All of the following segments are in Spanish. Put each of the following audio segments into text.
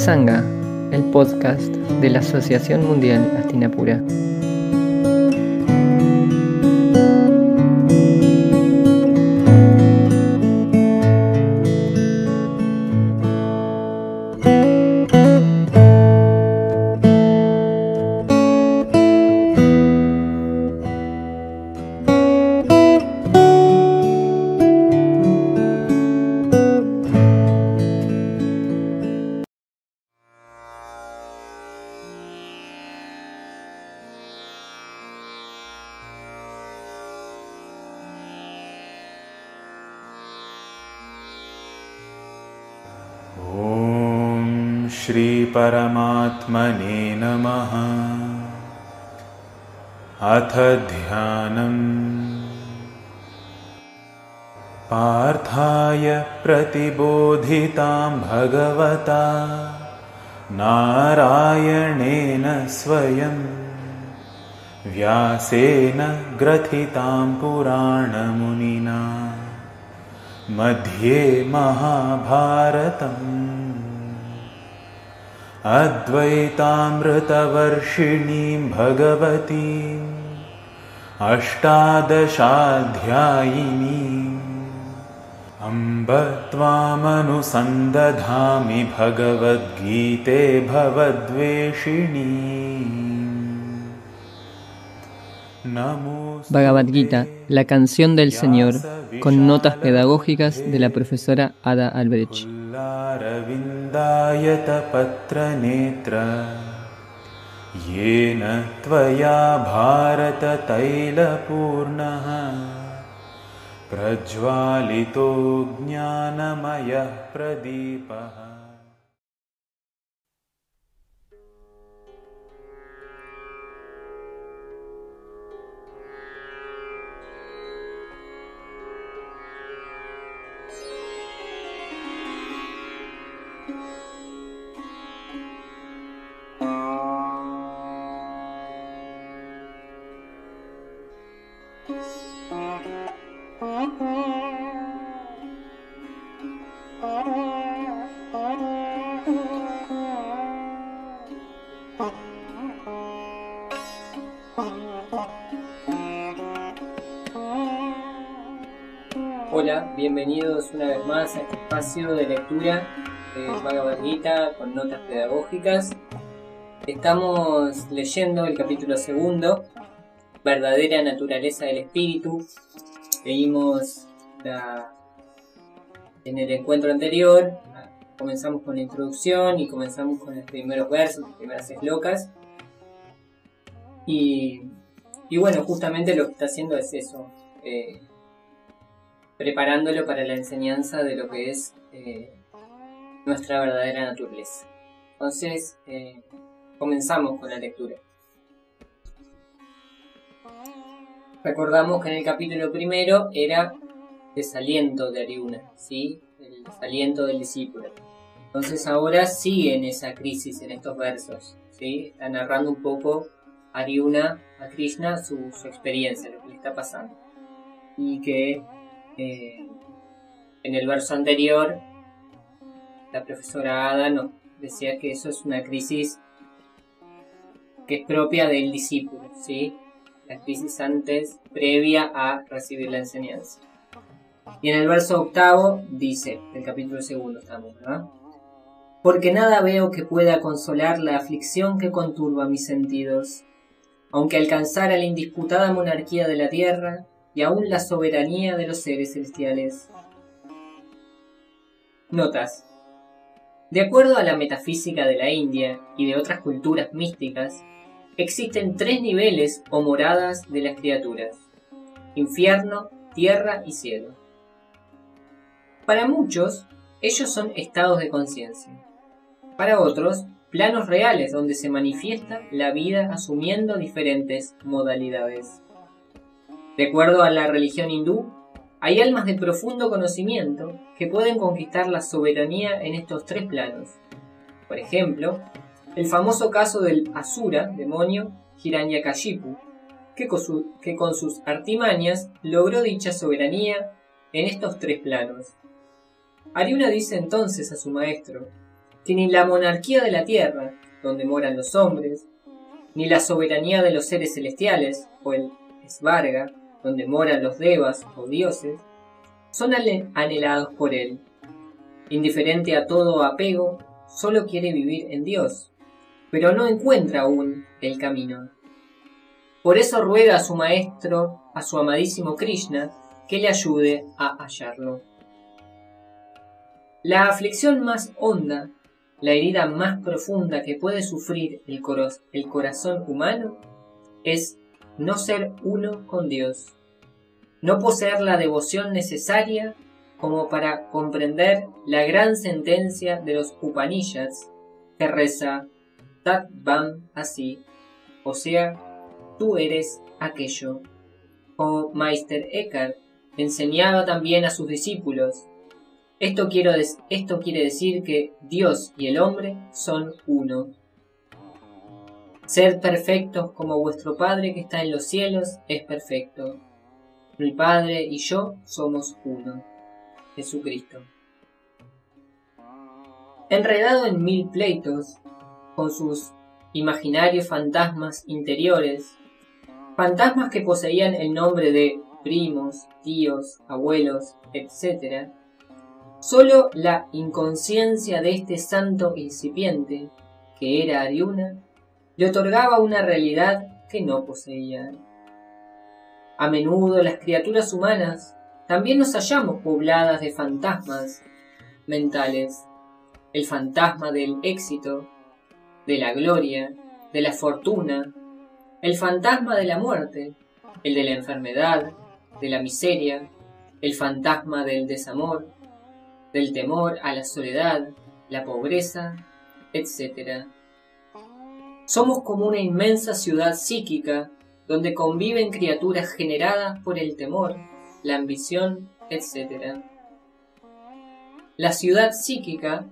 Satsanga, el podcast de la Asociación Mundial Astinapura. श्रीपरमात्मने नमः। अथ ध्यानम्। पार्थाय प्रतिबोधितां भगवता। नारायणेन स्वयं। व्यासेन ग्रथितां पुराणमुनिना। मध्ये महाभारतम् अद्वैतामृतवर्षिणीं भगवतीम् अष्टादशाध्यायिनीम् अम्ब त्वामनुसन्दधामि भगवद्गीते भवद्वेषिणी नमो Bhagavad Gita, la canción del Señor, con notas pedagógicas de la profesora Ada Albrecht. पुल्लारविन्दायतपत्रनेत्र येन त्वया भारततैलपूर्णः। प्रज्वालितो ज्ञानमयः प्रदीपः bienvenidos una vez más a este espacio de lectura de Bhagavad Gita con notas pedagógicas. Estamos leyendo el capítulo segundo, Verdadera Naturaleza del Espíritu. Leímos la- en el encuentro anterior, comenzamos con la introducción y comenzamos con los primeros versos, las primeras eslocas. Y, y bueno, justamente lo que está haciendo es eso. eh, preparándolo para la enseñanza de lo que es eh, nuestra verdadera naturaleza. Entonces, eh, comenzamos con la lectura. Recordamos que en el capítulo primero era desaliento de Ariuna, ¿sí? el desaliento del discípulo. Entonces ahora sigue en esa crisis en estos versos, ¿sí? narrando un poco Ariuna a Krishna su, su experiencia, lo que le está pasando. Y que en el verso anterior, la profesora Ada nos decía que eso es una crisis que es propia del discípulo, ¿sí? La crisis antes, previa a recibir la enseñanza. Y en el verso octavo dice, del capítulo segundo estamos, ¿verdad? Porque nada veo que pueda consolar la aflicción que conturba mis sentidos, aunque alcanzara la indisputada monarquía de la tierra, y aún la soberanía de los seres celestiales. Notas. De acuerdo a la metafísica de la India y de otras culturas místicas, existen tres niveles o moradas de las criaturas. Infierno, tierra y cielo. Para muchos, ellos son estados de conciencia. Para otros, planos reales donde se manifiesta la vida asumiendo diferentes modalidades. De acuerdo a la religión hindú, hay almas de profundo conocimiento que pueden conquistar la soberanía en estos tres planos. Por ejemplo, el famoso caso del Asura, demonio, Hiranyakashipu, que con, sus artimañas logró dicha soberanía en estos tres planos. Ariuna dice entonces a su maestro, que ni la monarquía de la tierra, donde moran los hombres, ni la soberanía de los seres celestiales, o el Svarga, donde moran los devas o dioses, son anhelados por él. Indiferente a todo apego, solo quiere vivir en Dios, pero no encuentra aún el camino. Por eso ruega a su maestro, a su amadísimo Krishna, que le ayude a hallarlo. La aflicción más honda, la herida más profunda que puede sufrir el, el corazón humano, es no ser uno con Dios, no poseer la devoción necesaria como para comprender la gran sentencia de los Upanishads que reza Tat Vam así, o sea, tú eres aquello. Como Meister Eckhart enseñaba también a sus discípulos, esto quiere decir que Dios y el hombre son uno. Sed perfectos como vuestro Padre que está en los cielos es perfecto. Mi Padre y yo somos uno. Jesucristo. Enredado en mil pleitos, con sus imaginarios fantasmas interiores, fantasmas que poseían el nombre de primos, tíos, abuelos, etc., solo la inconsciencia de este santo incipiente, que era Ariuna, le otorgaba una realidad que no poseía. A menudo las criaturas humanas también nos hallamos pobladas de fantasmas mentales, el fantasma del éxito, de la gloria, de la fortuna, el fantasma de la muerte, el de la enfermedad, de la miseria, el fantasma del desamor, del temor a la soledad, la pobreza, etc. Somos como una inmensa ciudad psíquica donde conviven criaturas generadas por el temor, la ambición, etc. La ciudad psíquica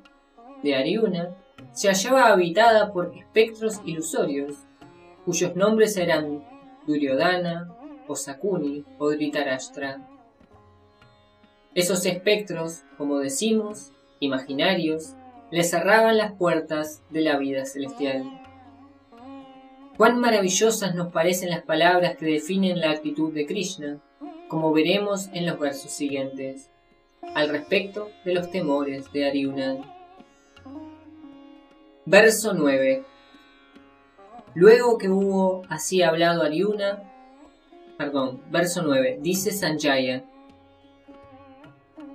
de Ariuna se hallaba habitada por espectros ilusorios, cuyos nombres eran Duryodhana, Osakuni o Dhritarashtra. Esos espectros, como decimos, imaginarios, le cerraban las puertas de la vida celestial. Cuán maravillosas nos parecen las palabras que definen la actitud de Krishna, como veremos en los versos siguientes, al respecto de los temores de Arjuna. Verso 9. Luego que hubo así hablado Arjuna, perdón, verso 9, dice Sanjaya,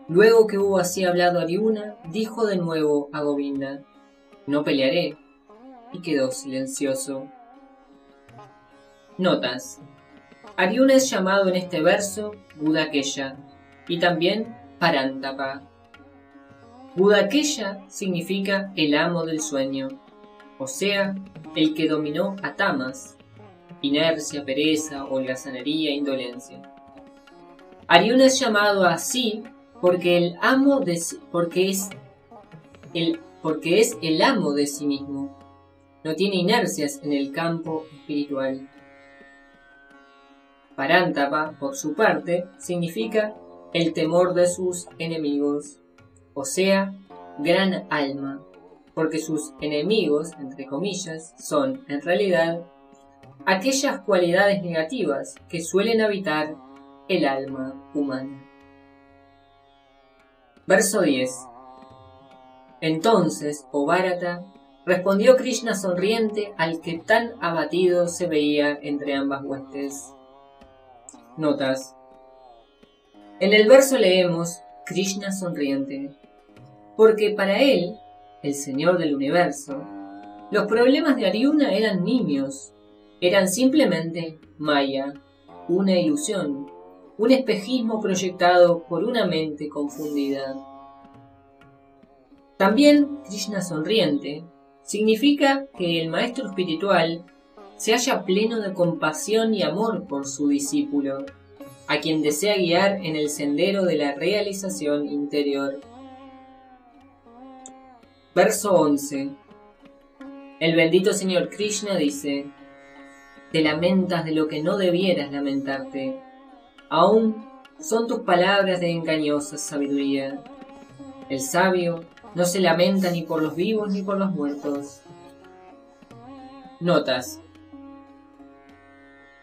Luego que hubo así hablado Ariuna, dijo de nuevo a Govinda, no pelearé, y quedó silencioso. Notas. Ariuna es llamado en este verso Budakeya y también Parantapa. Budakeya significa el amo del sueño, o sea, el que dominó a Tamas, inercia, pereza, holgazanería, indolencia. Ariuna es llamado así porque el amo de porque es el porque es el amo de sí mismo. No tiene inercias en el campo espiritual. Parántapa, por su parte, significa el temor de sus enemigos, o sea, gran alma, porque sus enemigos, entre comillas, son, en realidad, aquellas cualidades negativas que suelen habitar el alma humana. Verso 10. Entonces, oh Bharata, respondió Krishna sonriente al que tan abatido se veía entre ambas huestes. Notas. En el verso leemos Krishna sonriente, porque para él, el Señor del universo, los problemas de Aryuna eran niños, eran simplemente Maya, una ilusión, un espejismo proyectado por una mente confundida. También Krishna sonriente significa que el maestro espiritual se halla pleno de compasión y amor por su discípulo, a quien desea guiar en el sendero de la realización interior. Verso 11. El bendito Señor Krishna dice, Te lamentas de lo que no debieras lamentarte Aún son tus palabras de engañosa sabiduría. El sabio no se lamenta ni por los vivos ni por los muertos. Notas.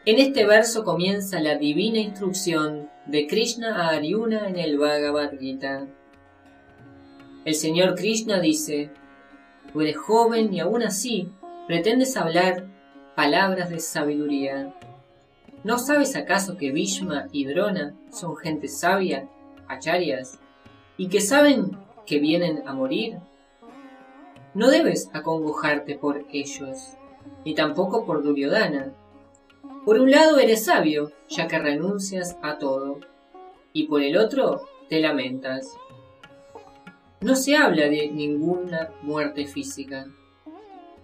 En este verso comienza la divina instrucción de Krishna a Aryuna en el Bhagavad Gita. El Señor Krishna dice, tú eres joven y aún así pretendes hablar palabras de sabiduría. ¿No sabes acaso que Bhishma y Drona son gente sabia, acharyas, y que saben que vienen a morir? No debes acongojarte por ellos, ni tampoco por Duryodhana. Por un lado eres sabio, ya que renuncias a todo, y por el otro te lamentas. No se habla de ninguna muerte física.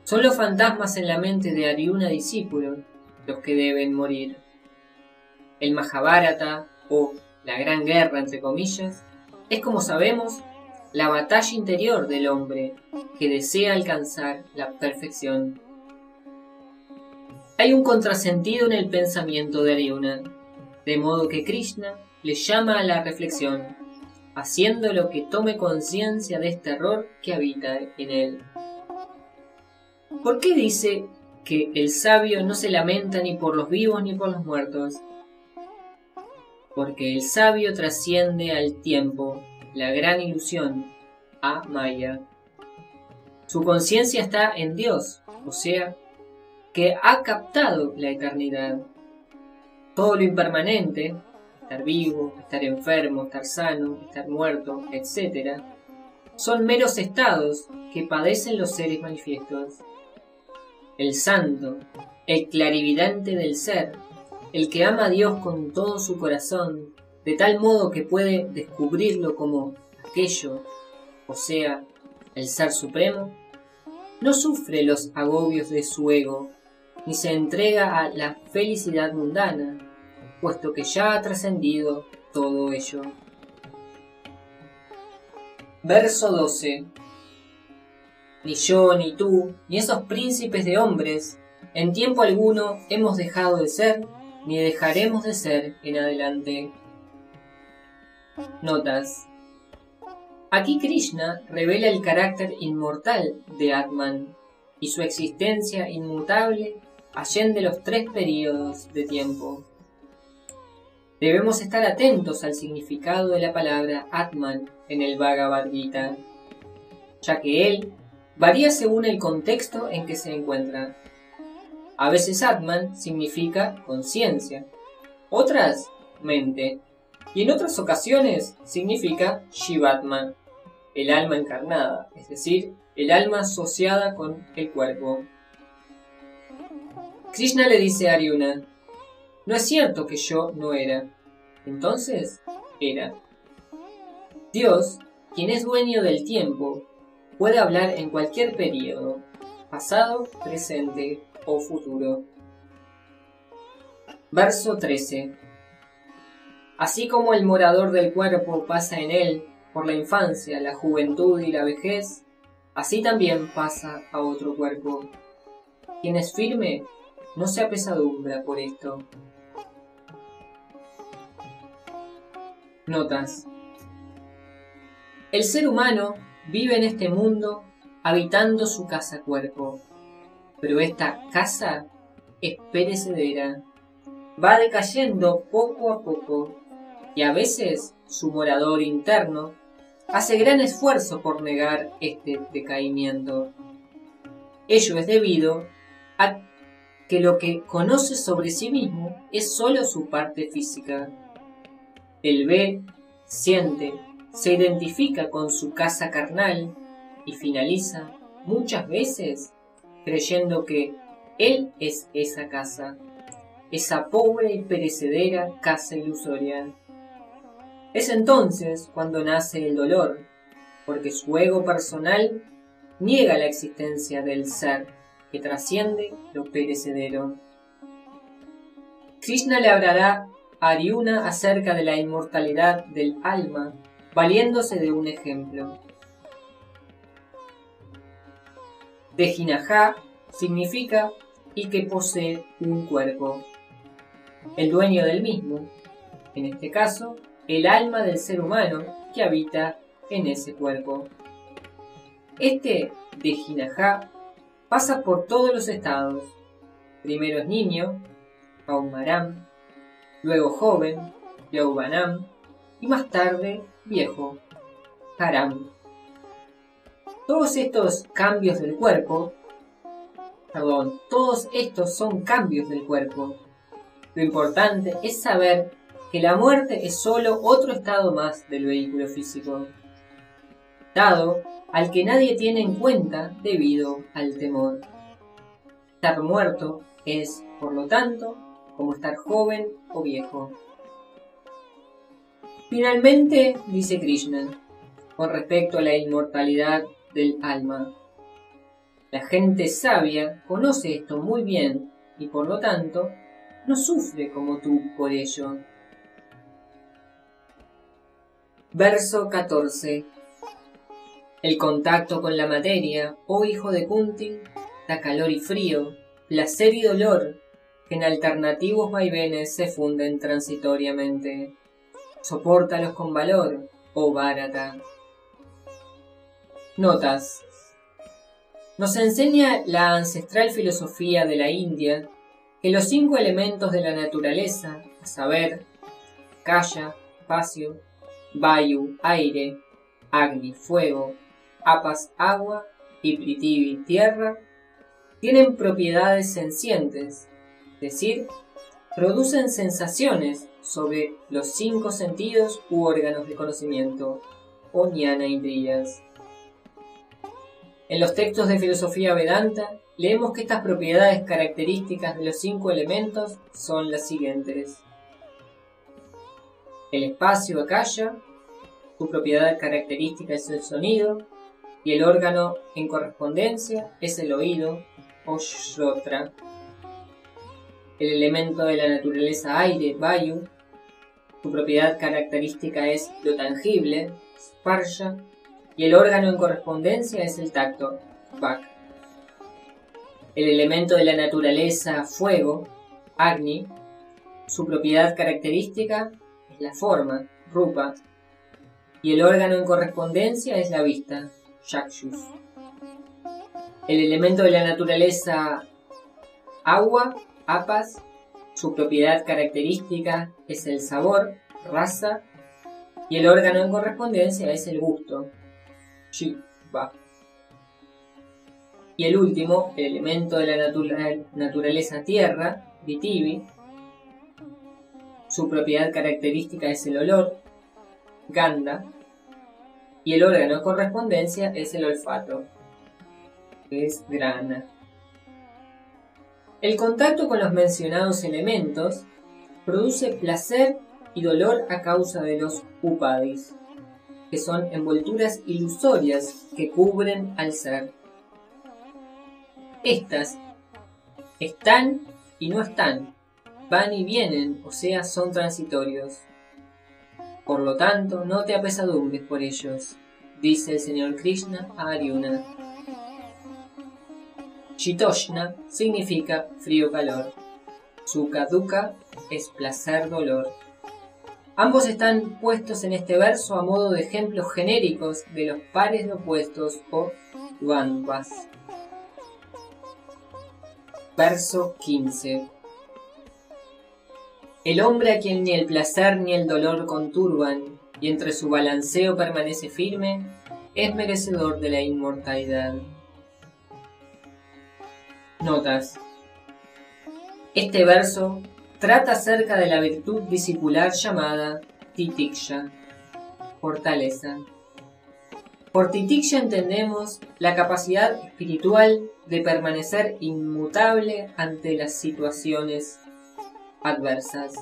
Son los fantasmas en la mente de Ariuna discípulo los que deben morir. El Mahabharata, o la Gran Guerra entre comillas, es como sabemos la batalla interior del hombre que desea alcanzar la perfección. Hay un contrasentido en el pensamiento de Arjuna, de modo que Krishna le llama a la reflexión, haciéndolo que tome conciencia de este error que habita en él. ¿Por qué dice que el sabio no se lamenta ni por los vivos ni por los muertos? Porque el sabio trasciende al tiempo, la gran ilusión, a Maya. Su conciencia está en Dios, o sea, que ha captado la eternidad. Todo lo impermanente, estar vivo, estar enfermo, estar sano, estar muerto, etc., son meros estados que padecen los seres manifiestos. El santo, el clarividente del ser, el que ama a Dios con todo su corazón, de tal modo que puede descubrirlo como aquello, o sea, el ser supremo, no sufre los agobios de su ego, ni se entrega a la felicidad mundana, puesto que ya ha trascendido todo ello. Verso 12. Ni yo, ni tú, ni esos príncipes de hombres, en tiempo alguno hemos dejado de ser, ni dejaremos de ser en adelante. Notas. Aquí Krishna revela el carácter inmortal de Atman y su existencia inmutable allende los tres períodos de tiempo. Debemos estar atentos al significado de la palabra Atman en el Bhagavad Gita, ya que él varía según el contexto en que se encuentra. A veces Atman significa conciencia, otras mente, y en otras ocasiones significa Shivatman, el alma encarnada, es decir, el alma asociada con el cuerpo. Krishna le dice a Aryuna, no es cierto que yo no era. Entonces, era. Dios, quien es dueño del tiempo, puede hablar en cualquier periodo, pasado, presente o futuro. Verso 13. Así como el morador del cuerpo pasa en él por la infancia, la juventud y la vejez, así también pasa a otro cuerpo. Quien es firme no se apesadumbra por esto. Notas. El ser humano vive en este mundo habitando su casa cuerpo, pero esta casa es perecedera, va decayendo poco a poco y a veces su morador interno hace gran esfuerzo por negar este decaimiento. Ello es debido a que lo que conoce sobre sí mismo es sólo su parte física. Él ve, siente, se identifica con su casa carnal y finaliza muchas veces creyendo que él es esa casa, esa pobre y perecedera casa ilusoria. Es entonces cuando nace el dolor, porque su ego personal niega la existencia del ser que trasciende lo perecedero. Krishna le hablará a Aryuna acerca de la inmortalidad del alma, valiéndose de un ejemplo. Dejinaja significa y que posee un cuerpo. El dueño del mismo, en este caso, el alma del ser humano que habita en ese cuerpo. Este de Jinajá pasa por todos los estados. Primero es niño, Paumaram, luego joven, Yaubanam, y más tarde viejo, Haram. Todos estos cambios del cuerpo, perdón, todos estos son cambios del cuerpo. Lo importante es saber que la muerte es solo otro estado más del vehículo físico, al que nadie tiene en cuenta debido al temor. Estar muerto es, por lo tanto, como estar joven o viejo. Finalmente, dice Krishna, con respecto a la inmortalidad del alma. La gente sabia conoce esto muy bien y por lo tanto no sufre como tú por ello. Verso 14. El contacto con la materia, oh hijo de Kunti, da calor y frío, placer y dolor, que en alternativos vaivenes se funden transitoriamente. Sopórtalos con valor, oh Bharata. Notas. Nos enseña la ancestral filosofía de la India que los cinco elementos de la naturaleza, a saber, Kaya, espacio, Vayu, aire, Agni, fuego, Apas, agua y Pritivi, tierra, tienen propiedades sencientes, es decir, producen sensaciones sobre los cinco sentidos u órganos de conocimiento, o jnana indriyas. En los textos de filosofía Vedanta leemos que estas propiedades características de los cinco elementos son las siguientes. El espacio akasha, su propiedad característica es el sonido, y el órgano en correspondencia es el oído o. El elemento de la naturaleza aire, vayu, su propiedad característica es lo tangible, sparsha, y el órgano en correspondencia es el tacto, bak. El elemento de la naturaleza fuego, agni, su propiedad característica es la forma, rupa, y el órgano en correspondencia es la vista, yakshus. El elemento de la naturaleza agua, apas, su propiedad característica es el sabor, raza, y el órgano en correspondencia es el gusto, shiva. Y el último, el elemento de la naturaleza tierra, vitivi, su propiedad característica es el olor, ganda, y el órgano en correspondencia es el olfato, que es grana. El contacto con los mencionados elementos produce placer y dolor a causa de los upadis, que son envolturas ilusorias que cubren al ser. Estas están y no están, van y vienen, o sea, son transitorios. Por lo tanto, no te apesadumbres por ellos, dice el señor Krishna a Arjuna. Shitoshna significa frío-calor. Sukha Dukkha es placer-dolor. Ambos están puestos en este verso a modo de ejemplos genéricos de los pares opuestos o dvandvas. Verso 15. El hombre a quien ni el placer ni el dolor conturban y entre su balanceo permanece firme, es merecedor de la inmortalidad. Notas. Este verso trata acerca de la virtud discipular llamada titiksha, fortaleza. Por titiksha entendemos la capacidad espiritual de permanecer inmutable ante las situaciones adversas.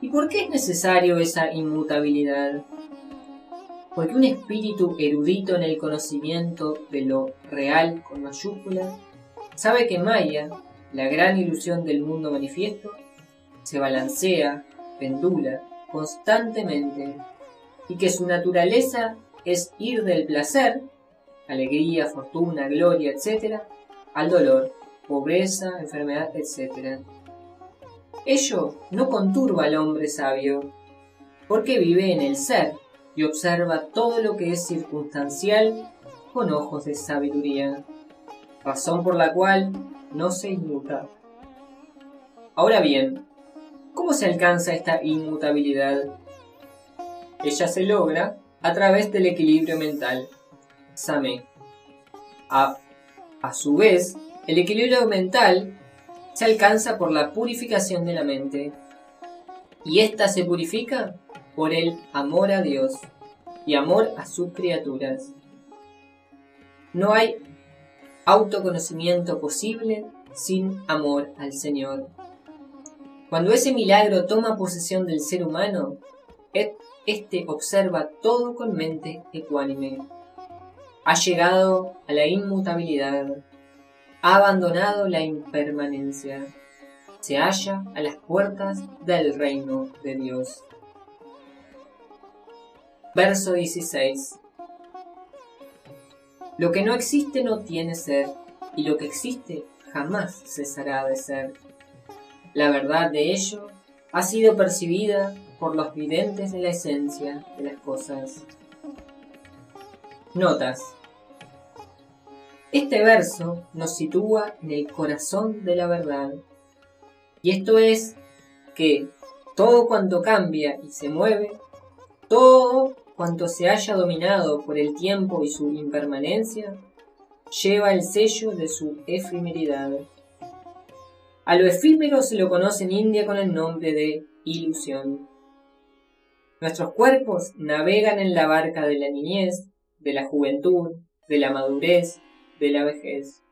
¿Y por qué es necesario esa inmutabilidad? Porque un espíritu erudito en el conocimiento de lo real con mayúscula sabe que Maya, la gran ilusión del mundo manifiesto, se balancea, pendula constantemente y que su naturaleza es ir del placer, alegría, fortuna, gloria, etc., al dolor, pobreza, enfermedad, etc. Ello no conturba al hombre sabio, porque vive en el ser y observa todo lo que es circunstancial con ojos de sabiduría, razón por la cual no se inmuta. Ahora bien, ¿cómo se alcanza esta inmutabilidad? Ella se logra a través del equilibrio mental, Same. A, a su vez, el equilibrio mental se alcanza por la purificación de la mente, y ésta se purifica por el amor a Dios y amor a sus criaturas. No hay autoconocimiento posible sin amor al Señor. Cuando ese milagro toma posesión del ser humano, éste observa todo con mente ecuánime. Ha llegado a la inmutabilidad, ha abandonado la impermanencia, se halla a las puertas del reino de Dios. Verso 16. Lo que no existe no tiene ser, y lo que existe jamás cesará de ser. La verdad de ello ha sido percibida por los videntes de la esencia de las cosas. Notas. Este verso nos sitúa en el corazón de la verdad. Y esto es que todo cuanto cambia y se mueve, todo cuanto se haya dominado por el tiempo y su impermanencia, lleva el sello de su efemeridad. A lo efímero se lo conoce en India con el nombre de ilusión. Nuestros cuerpos navegan en la barca de la niñez, de la juventud, de la madurez, de la vejez.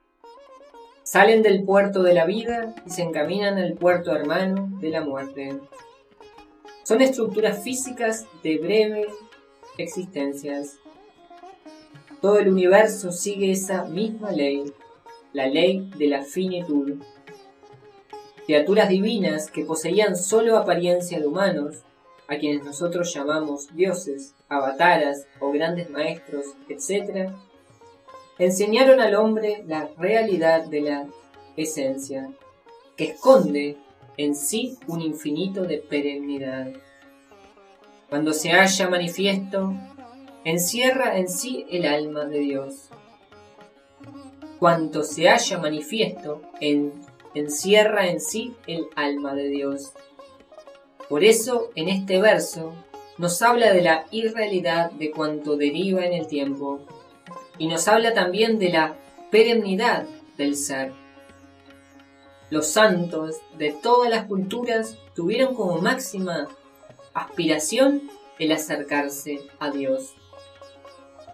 Salen del puerto de la vida y se encaminan al puerto hermano de la muerte. Son estructuras físicas de breve existencias. Todo el universo sigue esa misma ley, la ley de la finitud. Criaturas divinas que poseían solo apariencia de humanos, a quienes nosotros llamamos dioses, avataras o grandes maestros, etc., enseñaron al hombre la realidad de la esencia, que esconde en sí un infinito de perennidad cuando se halla manifiesto, encierra en sí el alma de Dios. Cuanto se halla manifiesto, en, encierra en sí el alma de Dios. Por eso, en este verso, nos habla de la irrealidad de cuanto deriva en el tiempo, y nos habla también de la perennidad del ser. Los santos de todas las culturas tuvieron como máxima aspiración el acercarse a Dios.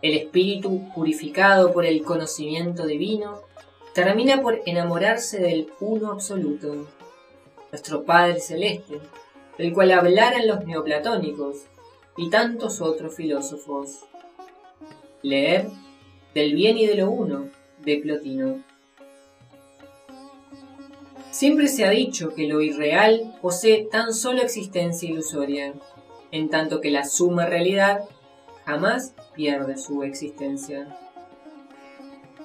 El espíritu purificado por el conocimiento divino termina por enamorarse del uno absoluto, nuestro Padre Celeste, del cual hablaran los neoplatónicos y tantos otros filósofos. Leer del bien y de lo uno de Plotino. Siempre se ha dicho que lo irreal posee tan solo existencia ilusoria, en tanto que la suma realidad jamás pierde su existencia.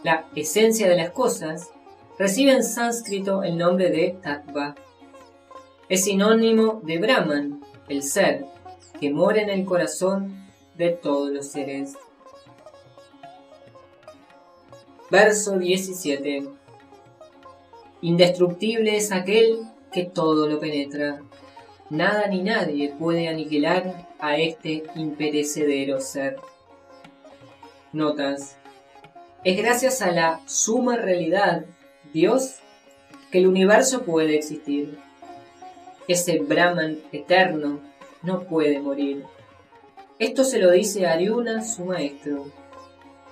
La esencia de las cosas recibe en sánscrito el nombre de Tattva. Es sinónimo de Brahman, el ser, que mora en el corazón de todos los seres. Verso 17 Indestructible es aquel que todo lo penetra. Nada ni nadie puede aniquilar a este imperecedero ser. Notas. Es gracias a la suma realidad, Dios, que el universo puede existir. Ese Brahman eterno no puede morir. Esto se lo dice Ariuna, su maestro,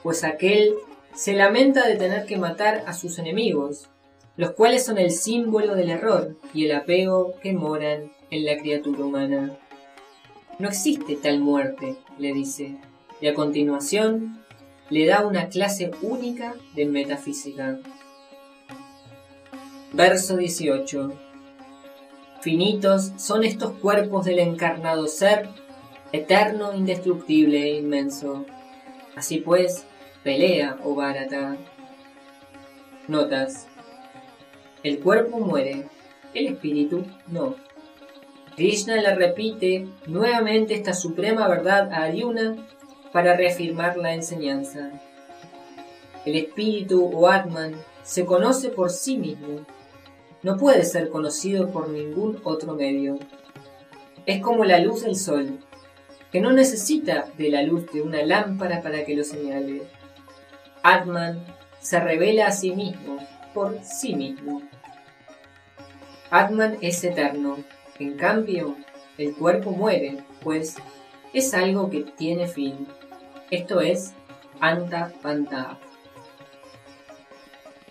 pues aquel se lamenta de tener que matar a sus enemigos, los cuales son el símbolo del error y el apego que moran en la criatura humana. No existe tal muerte, le dice, y a continuación le da una clase única de metafísica. Verso 18. Finitos son estos cuerpos del encarnado ser, eterno, indestructible e inmenso. Así pues, pelea, oh Bharata. Notas. El cuerpo muere, el espíritu no. Krishna le repite nuevamente esta suprema verdad a Arjuna para reafirmar la enseñanza. El espíritu o Atman se conoce por sí mismo. No puede ser conocido por ningún otro medio. Es como la luz del sol, que no necesita de la luz de una lámpara para que lo señale. Atman se revela a sí mismo por sí mismo. Atman es eterno, en cambio, el cuerpo muere, pues es algo que tiene fin. Esto es Anta Panta.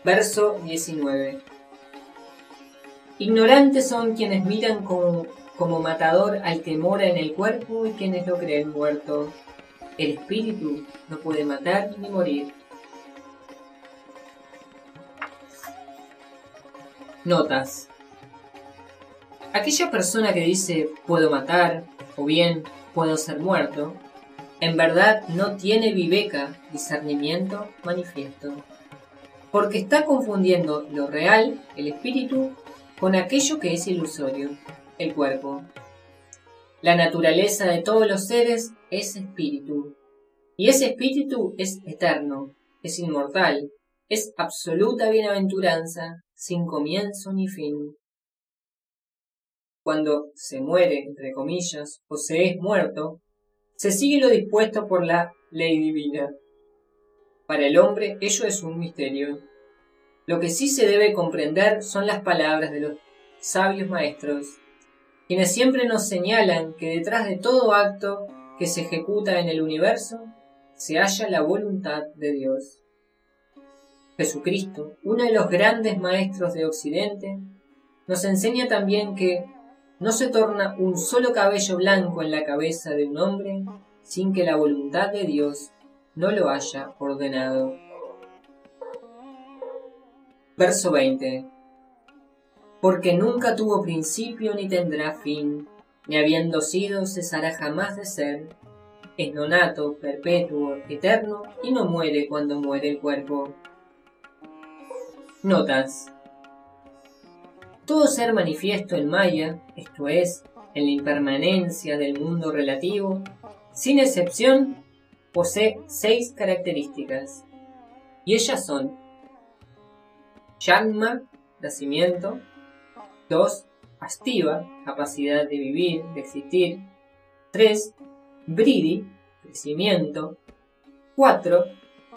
Verso 19. Ignorantes son quienes miran como, como matador al que mora en el cuerpo y quienes lo creen muerto. El espíritu no puede matar ni morir. Notas. Aquella persona que dice puedo matar o bien puedo ser muerto, en verdad no tiene viveca, discernimiento manifiesto, porque está confundiendo lo real, el espíritu, con aquello que es ilusorio, el cuerpo. La naturaleza de todos los seres es espíritu, y ese espíritu es eterno, es inmortal, es absoluta bienaventuranza, sin comienzo ni fin. Cuando se muere, entre comillas, o se es muerto, se sigue lo dispuesto por la ley divina. Para el hombre ello es un misterio. Lo que sí se debe comprender son las palabras de los sabios maestros, quienes siempre nos señalan que detrás de todo acto que se ejecuta en el universo se halla la voluntad de Dios. Jesucristo, uno de los grandes maestros de Occidente, nos enseña también que no se torna un solo cabello blanco en la cabeza de un hombre sin que la voluntad de Dios no lo haya ordenado. Verso 20. Porque nunca tuvo principio ni tendrá fin, ni habiendo sido cesará jamás de ser. Es nonato, perpetuo, eterno, y no muere cuando muere el cuerpo. Notas. Todo ser manifiesto en Maya, esto es, en la impermanencia del mundo relativo, sin excepción, posee seis características. Y ellas son Yanma, nacimiento, 2. Astiva, capacidad de vivir, de existir, 3. Bridi, crecimiento, 4.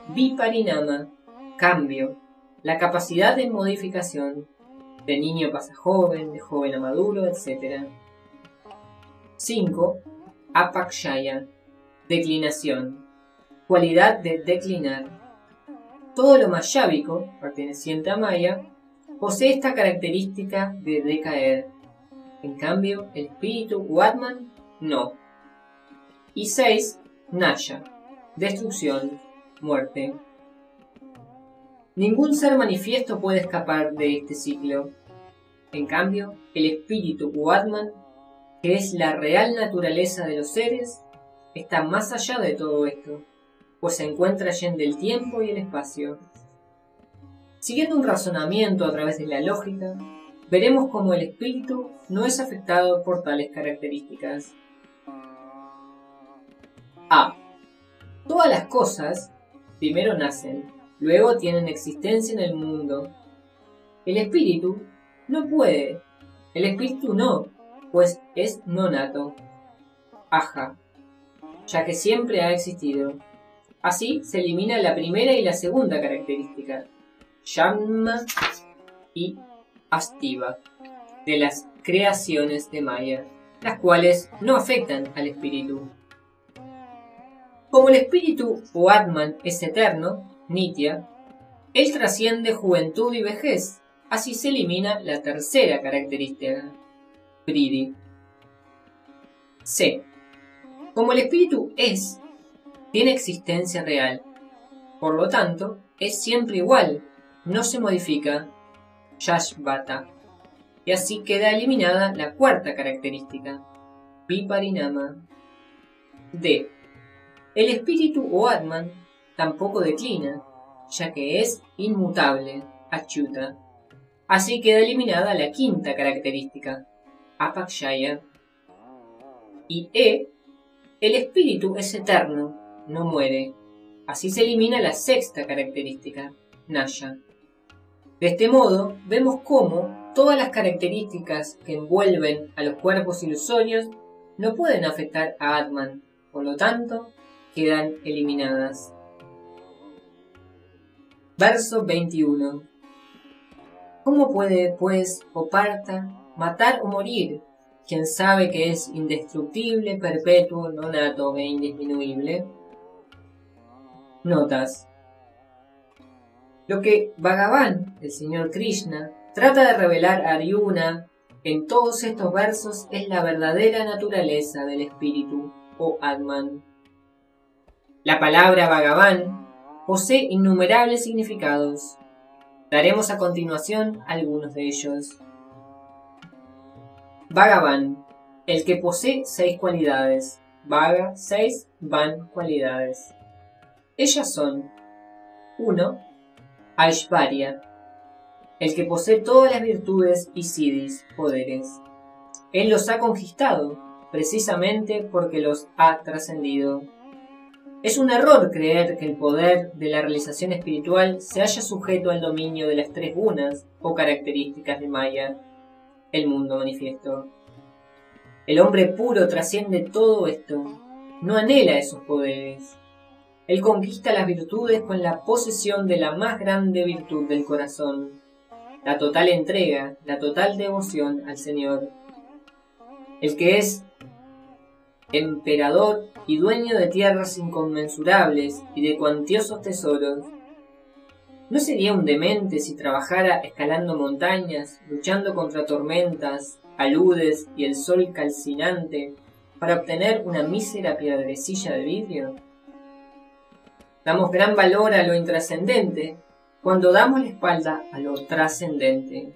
Viparinama, cambio, la capacidad de modificación, de niño pasa joven, de joven a maduro, etc. 5. Apakshaya, declinación, cualidad de declinar. Todo lo mayábico, perteneciente a Maya, posee esta característica de decaer. En cambio, el espíritu Watman no. Y 6. Naya, destrucción, muerte. Ningún ser manifiesto puede escapar de este ciclo. En cambio, el espíritu o Atman, que es la real naturaleza de los seres, está más allá de todo esto, pues se encuentra allá del tiempo y el espacio. Siguiendo un razonamiento a través de la lógica, veremos cómo el espíritu no es afectado por tales características. A. Todas las cosas primero nacen luego tienen existencia en el mundo. El espíritu no puede, el espíritu no, pues es no nato. Aja, ya que siempre ha existido. Así se elimina la primera y la segunda característica, Shamma y Astiva, de las creaciones de Maya, las cuales no afectan al espíritu. Como el espíritu o Atman es eterno, Nitya, él trasciende juventud y vejez, así se elimina la tercera característica, Pridi. C. Como el espíritu es, tiene existencia real, por lo tanto, es siempre igual, no se modifica, Yashvata, y así queda eliminada la cuarta característica, Viparinama. D. El espíritu o Atman tampoco declina, ya que es inmutable, achyuta. Así queda eliminada la quinta característica, apakshaya. Y E, el espíritu es eterno, no muere, Así se elimina la sexta característica, Naya. De este modo, vemos cómo todas las características que envuelven a los cuerpos ilusorios no pueden afectar a Atman, por lo tanto, quedan eliminadas. Verso 21. ¿Cómo puede, pues, Oparta, matar o morir quien sabe que es indestructible, perpetuo, nonato e indisminuible? Notas. Lo que Bhagavan, el señor Krishna, trata de revelar a Arjuna en todos estos versos es la verdadera naturaleza del espíritu o Atman. La palabra Bhagavan posee innumerables significados. Daremos a continuación algunos de ellos. Bhagavan, el que posee seis cualidades. Vaga, seis, van, cualidades. Ellas son 1. Aishvarya, el que posee todas las virtudes y siddhis, poderes. Él los ha conquistado, precisamente porque los ha trascendido. Es un error creer que el poder de la realización espiritual se haya sujeto al dominio de las tres gunas o características de Maya, el mundo manifiesto. El hombre puro trasciende todo esto, no anhela esos poderes. Él conquista las virtudes con la posesión de la más grande virtud del corazón, la total entrega, la total devoción al Señor. El que es emperador y dueño de tierras inconmensurables y de cuantiosos tesoros. ¿No sería un demente si trabajara escalando montañas, luchando contra tormentas, aludes y el sol calcinante para obtener una mísera piedrecilla de vidrio? Damos gran valor a lo intrascendente cuando damos la espalda a lo trascendente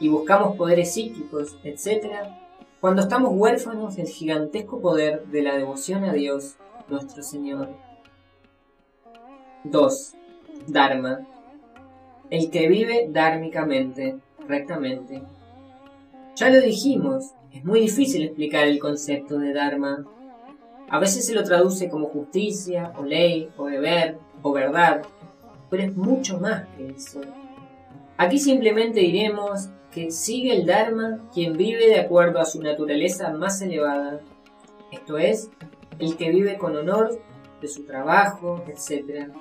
y buscamos poderes psíquicos, etc., cuando estamos huérfanos del gigantesco poder de la devoción a Dios, nuestro Señor. 2. Dharma. El que vive dármicamente, rectamente. Ya lo dijimos, es muy difícil explicar el concepto de Dharma. A veces se lo traduce como justicia, o ley, o deber, o verdad, pero es mucho más que eso. Aquí simplemente diremos que sigue el Dharma quien vive de acuerdo a su naturaleza más elevada, esto es, el que vive con honor de su trabajo, etc.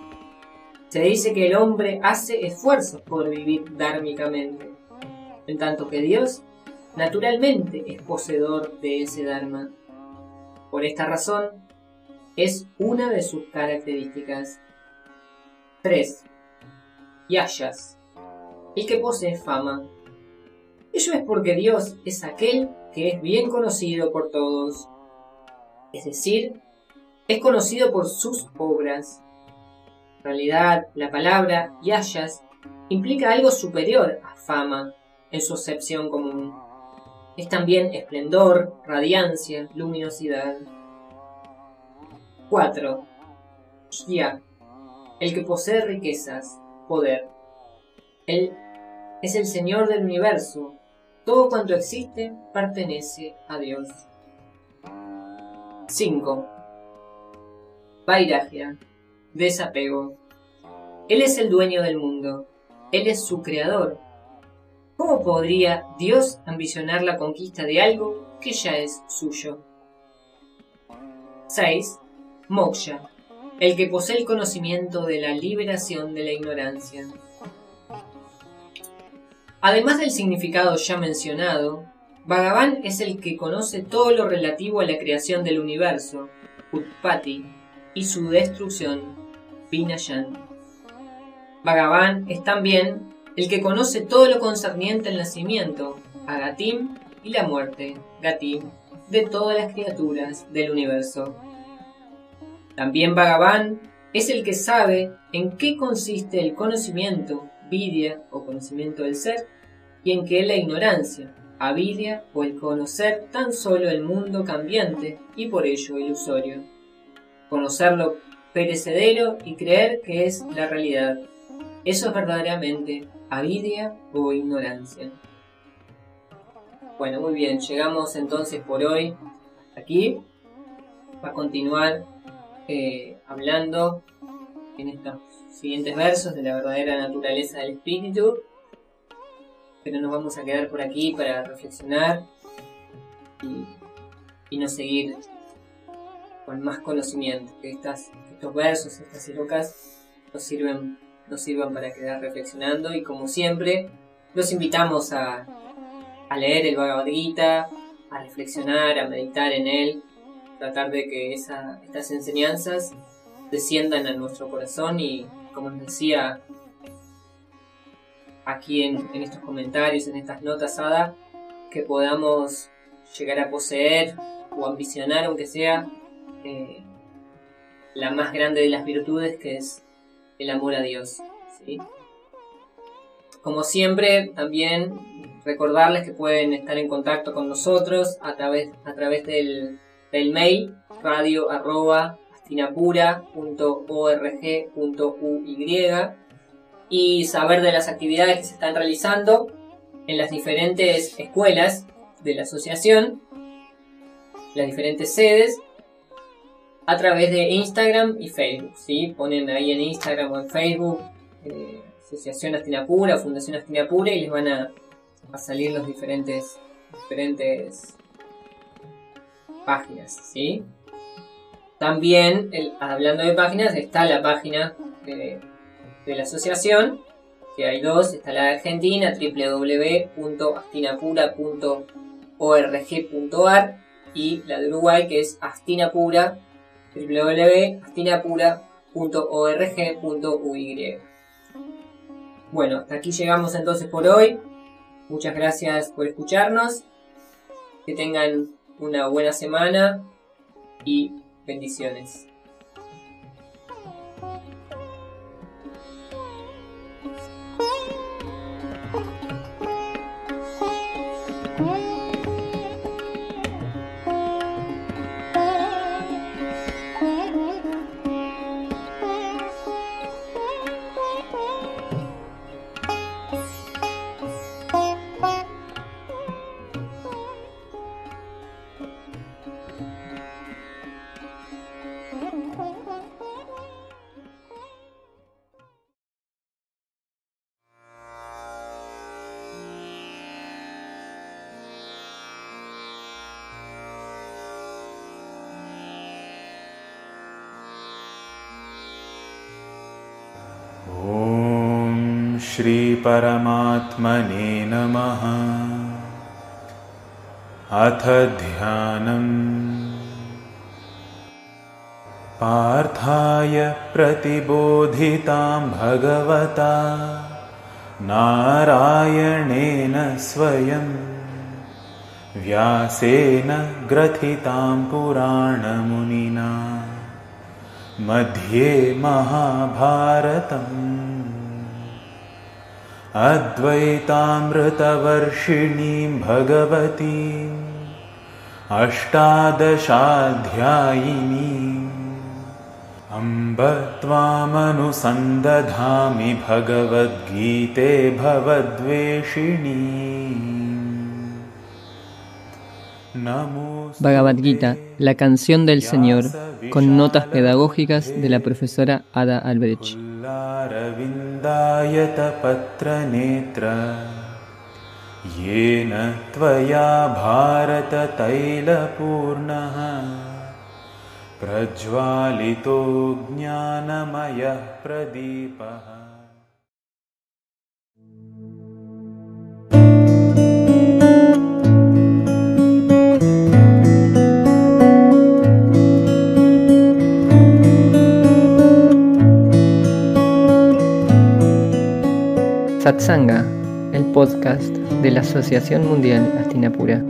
Se dice que el hombre hace esfuerzos por vivir dármicamente, en tanto que Dios naturalmente es poseedor de ese Dharma. Por esta razón, es una de sus características. 3. Yashas. El que posee fama. Ello es porque Dios es aquel que es bien conocido por todos. Es decir, es conocido por sus obras. En realidad, la palabra yayas implica algo superior a fama en su acepción común. Es también esplendor, radiancia, luminosidad. 4. Ya, el que posee riquezas, poder. Él es el Señor del universo todo cuanto existe pertenece a Dios. 5. Vairagya. Desapego. Él es el dueño del mundo. Él es su creador. ¿Cómo podría Dios ambicionar la conquista de algo que ya es suyo? 6. Moksha. El que posee el conocimiento de la liberación de la ignorancia. Además del significado ya mencionado, Bhagavan es el que conoce todo lo relativo a la creación del universo, Utpati, y su destrucción, Vinayan. Bhagavan es también el que conoce todo lo concerniente al nacimiento, Agatim, y la muerte, Gatim, de todas las criaturas del universo. También Bhagavan es el que sabe en qué consiste el conocimiento, vidya o conocimiento del ser, y en que la ignorancia, avidia o el conocer tan solo el mundo cambiante y por ello ilusorio. Conocerlo perecedero y creer que es la realidad. Eso es verdaderamente avidia o ignorancia. Bueno, muy bien, llegamos entonces por hoy aquí. Va a continuar eh, hablando en estos siguientes versos de la verdadera naturaleza del espíritu. Pero nos vamos a quedar por aquí para reflexionar y, no seguir con más conocimiento. Que estas, estos versos, estas silocas nos sirven, nos sirvan para quedar reflexionando y como siempre los invitamos a, a leer el Bhagavad Gita, a reflexionar, a meditar en él, tratar de que esa, estas enseñanzas desciendan a nuestro corazón y, como les decía aquí en, estos comentarios, en estas notas, Ada, que podamos llegar a poseer o ambicionar, aunque sea, eh, la más grande de las virtudes, que es el amor a Dios. ¿sí? Como siempre, también recordarles que pueden estar en contacto con nosotros a través, a través del, del mail radio arroba astinapura.org.uy y saber de las actividades que se están realizando en las diferentes escuelas de la asociación, las diferentes sedes, a través de Instagram y Facebook. ¿sí? Ponen ahí en Instagram o en Facebook eh, Asociación Astinapura, Fundación Astinapura y les van a, a salir los diferentes, diferentes páginas. ¿sí? También, hablando de páginas, está la página de, de la asociación, que hay dos, está la de Argentina, www.astinapura.org.ar y la de Uruguay, que es Astinapura, www.astinapura.org.uy. Bueno, hasta aquí llegamos entonces por hoy. Muchas gracias por escucharnos. Que tengan una buena semana y bendiciones. श्रीपरमात्मने नमः। अथ ध्यानम्। पार्थाय प्रतिबोधितां भगवता। नारायणेन स्वयं। व्यासेन ग्रथितां पुराणमुनिना। मध्ये महाभारतम् अद्वैतामृतवर्षिणीं भगवतीम् अष्टादशाध्यायिनीम् अम्ब त्वामनुसन्दधामि भगवद्गीते भवद्वेषिणी Bhagavad Gita, la canción del Señor, con notas pedagógicas de la profesora Ada Albrecht. पुल्लारविन्दायतपत्रनेत्र येन त्वया भारततैलपूर्णः। प्रज्वालितो ज्ञानमयः प्रदीपः Satsanga, el podcast de la Asociación Mundial Astinapura.